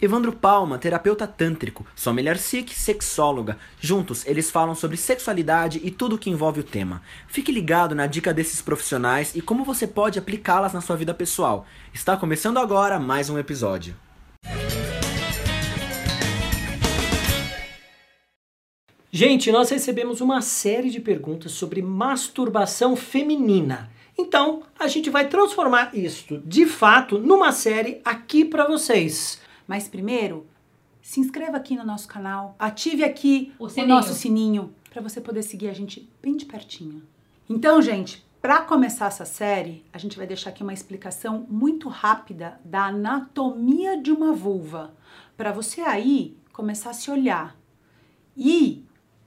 Evandro Palma, terapeuta tântrico, Sommelier Sikh, sexóloga. Juntos, eles falam sobre sexualidade e tudo que envolve o tema. Fique ligado na dica desses profissionais e como você pode aplicá-las na sua vida pessoal. Está começando agora mais um episódio. Gente, nós recebemos uma série de perguntas sobre masturbação feminina. Então, a gente vai transformar isto de fato numa série aqui para vocês. Mas primeiro, se inscreva aqui no nosso canal, ative aqui O o, nosso sininho para você poder seguir a gente bem de pertinho. Então, gente, para começar essa série, a gente vai deixar aqui uma explicação muito rápida da anatomia de uma vulva, para você aí começar a se olhar. E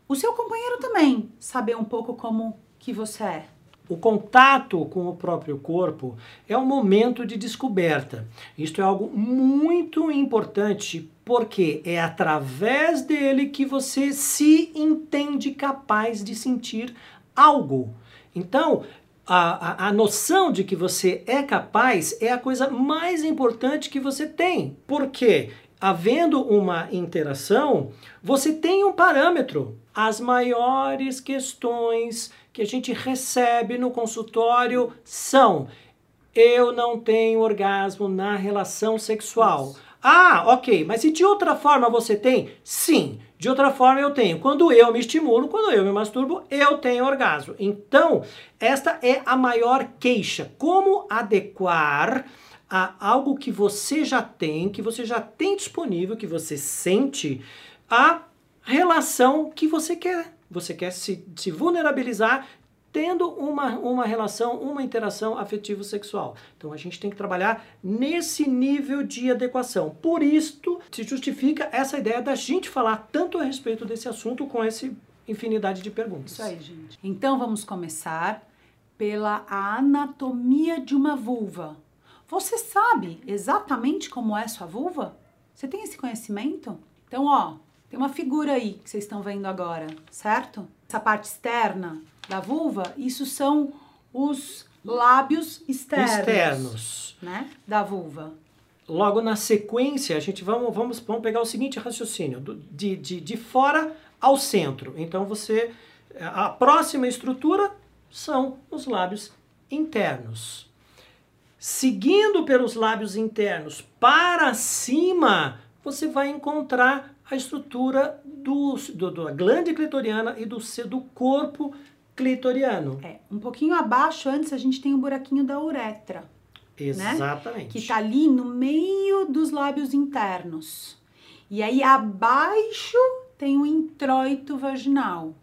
o seu companheiro também saber um pouco como que você é. O contato com o próprio corpo é um momento de descoberta. Isto é algo muito importante porque é através dele que você se entende capaz de sentir algo. Então, a, a, a noção de que você é capaz é a coisa mais importante que você tem. Porque, havendo uma interação, você tem um parâmetro. As maiores questões que a gente recebe no consultório são: eu não tenho orgasmo na relação sexual. Ah, ok, mas e de outra forma você tem? Sim, de outra forma eu tenho. Quando eu me estimulo, quando eu me masturbo, eu tenho orgasmo. Então, esta é a maior queixa. Como adequar a algo que você já tem, que você já tem disponível, que você sente, a relação que você quer. Você quer se, se vulnerabilizar tendo uma, uma relação, uma interação afetivo-sexual. Então a gente tem que trabalhar nesse nível de adequação. Por isto se justifica essa ideia da gente falar tanto a respeito desse assunto com essa infinidade de perguntas. Isso aí, gente. Então vamos começar pela anatomia de uma vulva. Você sabe exatamente como é sua vulva? Você tem esse conhecimento? Então, ó, tem uma figura aí que vocês estão vendo agora, certo? Essa parte externa da vulva, isso são os lábios externos, Externos. né, da vulva. Logo na sequência, a gente vamos, vamos, vamos pegar o seguinte raciocínio, do- de, de, de fora ao centro. Então você. A próxima estrutura são os lábios internos. Seguindo pelos lábios internos para cima, você vai encontrar a estrutura do, do- da glande clitoriana e do, do corpo clitoriano. É, um pouquinho abaixo, antes a gente tem o buraquinho da uretra. Exatamente. que tá ali no meio dos lábios internos. E aí abaixo tem o introito vaginal.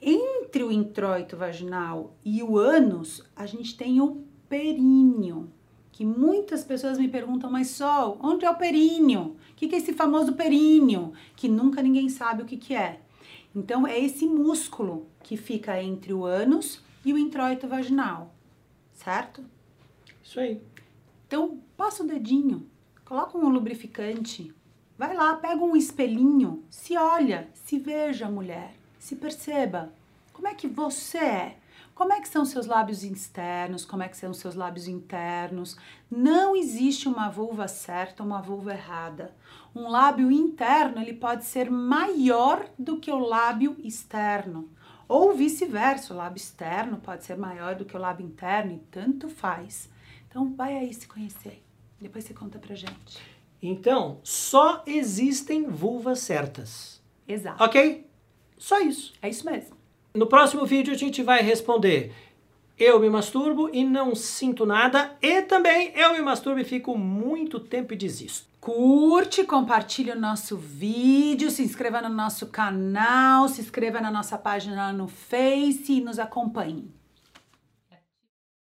Entre o introito vaginal e o ânus, a gente tem o períneo. Que muitas pessoas me perguntam, mas Sol, onde é o períneo? O que é esse famoso períneo? Que nunca ninguém sabe o que, que é. Então, é esse músculo que fica entre o ânus e o introito vaginal, certo? Isso aí. Então, passa o dedinho, coloca um lubrificante, vai lá, pega um espelhinho, se olha, se veja, mulher, se perceba. Como é que você é? Como é que são seus lábios externos? Como é que são seus lábios internos? Não existe uma vulva certa, uma vulva errada. Um lábio interno, ele pode ser maior do que o lábio externo. Ou vice-versa, o lábio externo pode ser maior do que o lábio interno e tanto faz. Então vai aí se conhecer. Depois você conta pra gente. Então, só existem vulvas certas. Exato. Ok? Só isso. É isso mesmo. No próximo vídeo a gente vai responder: eu me masturbo e não sinto nada, e também eu me masturbo e fico muito tempo e desisto. Curte, compartilhe o nosso vídeo, se inscreva no nosso canal, se inscreva na nossa página no Face e nos acompanhe.